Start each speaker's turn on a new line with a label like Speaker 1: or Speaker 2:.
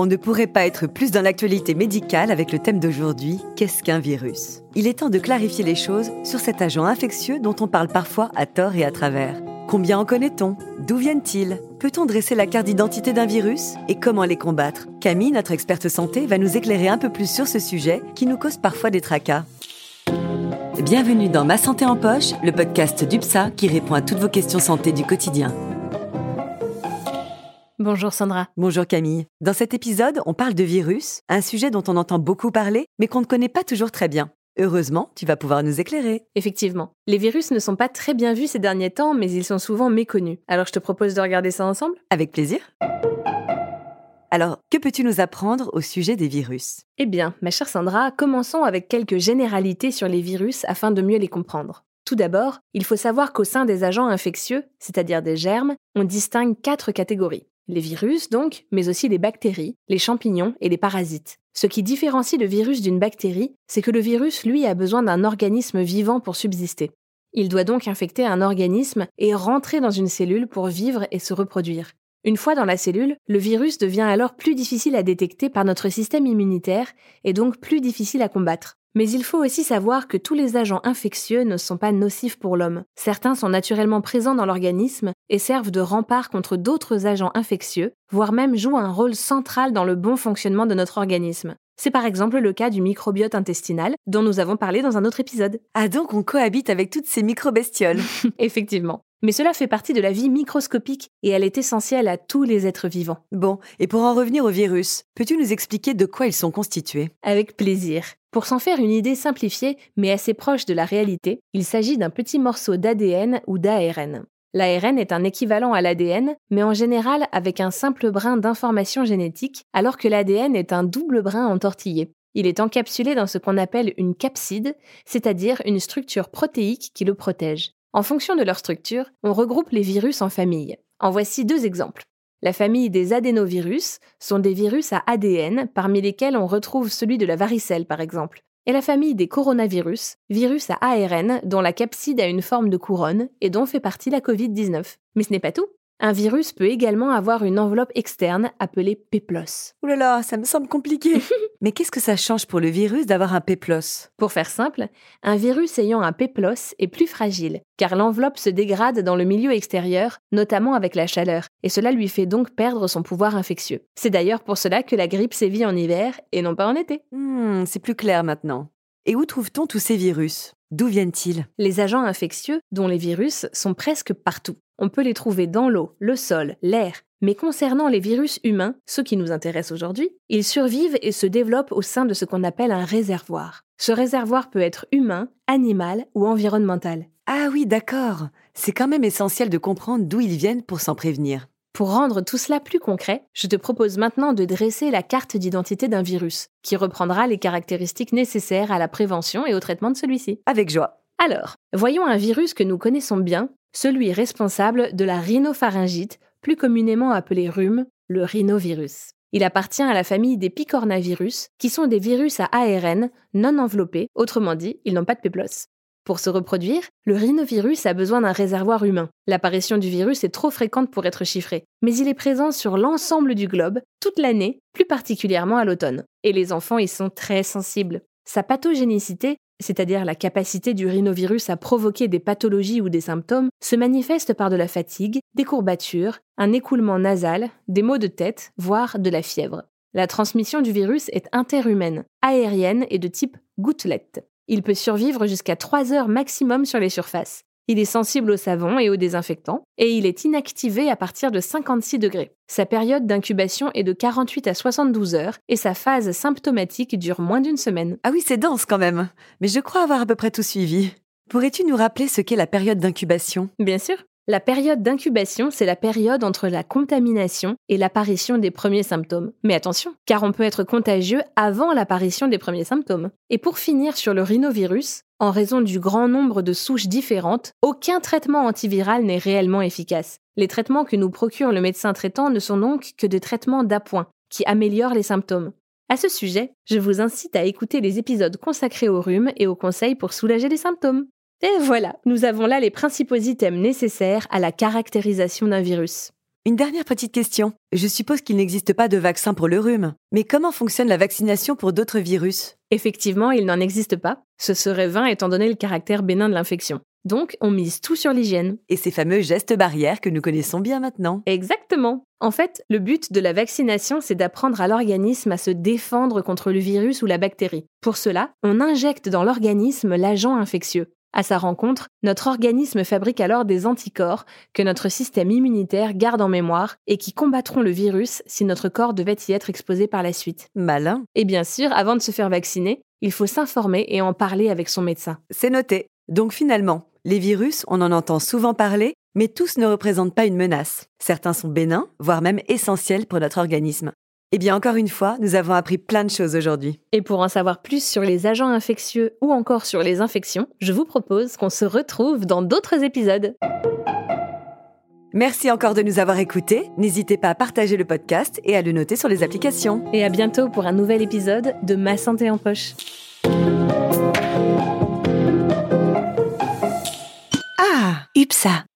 Speaker 1: On ne pourrait pas être plus dans l'actualité médicale avec le thème d'aujourd'hui, qu'est-ce qu'un virus? Il est temps de clarifier les choses sur cet agent infectieux dont on parle parfois à tort et à travers. Combien en connaît-on? D'où viennent-ils? Peut-on dresser la carte d'identité d'un virus? Et comment les combattre? Camille, notre experte santé, va nous éclairer un peu plus sur ce sujet qui nous cause parfois des tracas. Bienvenue dans Ma Santé en Poche, le podcast d'UPSA qui répond à toutes vos questions santé du quotidien.
Speaker 2: Bonjour Sandra.
Speaker 1: Bonjour Camille. Dans cet épisode, on parle de virus, un sujet dont on entend beaucoup parler, mais qu'on ne connaît pas toujours très bien. Heureusement, tu vas pouvoir nous éclairer.
Speaker 2: Effectivement. Les virus ne sont pas très bien vus ces derniers temps, mais ils sont souvent méconnus. Alors je te propose de regarder ça ensemble
Speaker 1: Avec plaisir. Alors, que peux-tu nous apprendre au sujet des virus?
Speaker 2: Eh bien, ma chère Sandra, commençons avec quelques généralités sur les virus afin de mieux les comprendre. Tout d'abord, il faut savoir qu'au sein des agents infectieux, c'est-à-dire des germes, on distingue quatre catégories les virus donc, mais aussi les bactéries, les champignons et les parasites. Ce qui différencie le virus d'une bactérie, c'est que le virus, lui, a besoin d'un organisme vivant pour subsister. Il doit donc infecter un organisme et rentrer dans une cellule pour vivre et se reproduire. Une fois dans la cellule, le virus devient alors plus difficile à détecter par notre système immunitaire et donc plus difficile à combattre. Mais il faut aussi savoir que tous les agents infectieux ne sont pas nocifs pour l'homme. Certains sont naturellement présents dans l'organisme et servent de rempart contre d'autres agents infectieux, voire même jouent un rôle central dans le bon fonctionnement de notre organisme. C'est par exemple le cas du microbiote intestinal dont nous avons parlé dans un autre épisode.
Speaker 1: Ah donc on cohabite avec toutes ces micro-bestioles
Speaker 2: Effectivement. Mais cela fait partie de la vie microscopique et elle est essentielle à tous les êtres vivants.
Speaker 1: Bon, et pour en revenir aux virus, peux-tu nous expliquer de quoi ils sont constitués?
Speaker 2: Avec plaisir. Pour s'en faire une idée simplifiée mais assez proche de la réalité, il s'agit d'un petit morceau d'ADN ou d'ARN. L'ARN est un équivalent à l'ADN, mais en général avec un simple brin d'information génétique, alors que l'ADN est un double brin entortillé. Il est encapsulé dans ce qu'on appelle une capside, c'est-à-dire une structure protéique qui le protège. En fonction de leur structure, on regroupe les virus en familles. En voici deux exemples. La famille des adénovirus sont des virus à ADN, parmi lesquels on retrouve celui de la varicelle par exemple. Et la famille des coronavirus, virus à ARN dont la capside a une forme de couronne et dont fait partie la Covid-19. Mais ce n'est pas tout. Un virus peut également avoir une enveloppe externe appelée péplos.
Speaker 1: Ouh là là, ça me semble compliqué. Mais qu'est-ce que ça change pour le virus d'avoir un péplos
Speaker 2: Pour faire simple, un virus ayant un péplos est plus fragile, car l'enveloppe se dégrade dans le milieu extérieur, notamment avec la chaleur, et cela lui fait donc perdre son pouvoir infectieux. C'est d'ailleurs pour cela que la grippe sévit en hiver et non pas en été.
Speaker 1: Hmm, c'est plus clair maintenant. Et où trouve-t-on tous ces virus? D'où viennent-ils?
Speaker 2: Les agents infectieux, dont les virus, sont presque partout. On peut les trouver dans l'eau, le sol, l'air. Mais concernant les virus humains, ceux qui nous intéressent aujourd'hui, ils survivent et se développent au sein de ce qu'on appelle un réservoir. Ce réservoir peut être humain, animal ou environnemental.
Speaker 1: Ah oui, d'accord. C'est quand même essentiel de comprendre d'où ils viennent pour s'en prévenir.
Speaker 2: Pour rendre tout cela plus concret, je te propose maintenant de dresser la carte d'identité d'un virus, qui reprendra les caractéristiques nécessaires à la prévention et au traitement de celui-ci.
Speaker 1: Avec joie.
Speaker 2: Alors, voyons un virus que nous connaissons bien, celui responsable de la rhinopharyngite, plus communément appelé rhume, le rhinovirus. Il appartient à la famille des picornavirus, qui sont des virus à ARN non enveloppés, autrement dit, ils n'ont pas de péplos. Pour se reproduire, le rhinovirus a besoin d'un réservoir humain. L'apparition du virus est trop fréquente pour être chiffrée, mais il est présent sur l'ensemble du globe, toute l'année, plus particulièrement à l'automne. Et les enfants y sont très sensibles. Sa pathogénicité, c'est-à-dire la capacité du rhinovirus à provoquer des pathologies ou des symptômes, se manifeste par de la fatigue, des courbatures, un écoulement nasal, des maux de tête, voire de la fièvre. La transmission du virus est interhumaine, aérienne et de type gouttelette. Il peut survivre jusqu'à 3 heures maximum sur les surfaces. Il est sensible au savon et aux désinfectants, et il est inactivé à partir de 56 degrés. Sa période d'incubation est de 48 à 72 heures, et sa phase symptomatique dure moins d'une semaine.
Speaker 1: Ah oui, c'est dense quand même. Mais je crois avoir à peu près tout suivi. Pourrais-tu nous rappeler ce qu'est la période d'incubation?
Speaker 2: Bien sûr. La période d'incubation, c'est la période entre la contamination et l'apparition des premiers symptômes. Mais attention, car on peut être contagieux avant l'apparition des premiers symptômes. Et pour finir sur le rhinovirus, en raison du grand nombre de souches différentes, aucun traitement antiviral n'est réellement efficace. Les traitements que nous procure le médecin traitant ne sont donc que des traitements d'appoint, qui améliorent les symptômes. À ce sujet, je vous incite à écouter les épisodes consacrés au rhume et aux conseils pour soulager les symptômes. Et voilà, nous avons là les principaux items nécessaires à la caractérisation d'un virus.
Speaker 1: Une dernière petite question. Je suppose qu'il n'existe pas de vaccin pour le rhume. Mais comment fonctionne la vaccination pour d'autres virus?
Speaker 2: Effectivement, il n'en existe pas. Ce serait vain étant donné le caractère bénin de l'infection. Donc, on mise tout sur l'hygiène.
Speaker 1: Et ces fameux gestes barrières que nous connaissons bien maintenant.
Speaker 2: Exactement. En fait, le but de la vaccination, c'est d'apprendre à l'organisme à se défendre contre le virus ou la bactérie. Pour cela, on injecte dans l'organisme l'agent infectieux. À sa rencontre, notre organisme fabrique alors des anticorps que notre système immunitaire garde en mémoire et qui combattront le virus si notre corps devait y être exposé par la suite.
Speaker 1: Malin.
Speaker 2: Et bien sûr, avant de se faire vacciner, il faut s'informer et en parler avec son médecin.
Speaker 1: C'est noté. Donc finalement, les virus, on en entend souvent parler, mais tous ne représentent pas une menace. Certains sont bénins, voire même essentiels pour notre organisme. Eh bien, encore une fois, nous avons appris plein de choses aujourd'hui.
Speaker 2: Et pour en savoir plus sur les agents infectieux ou encore sur les infections, je vous propose qu'on se retrouve dans d'autres épisodes.
Speaker 1: Merci encore de nous avoir écoutés. N'hésitez pas à partager le podcast et à le noter sur les applications.
Speaker 2: Et à bientôt pour un nouvel épisode de Ma santé en poche.
Speaker 1: Ah, UPSA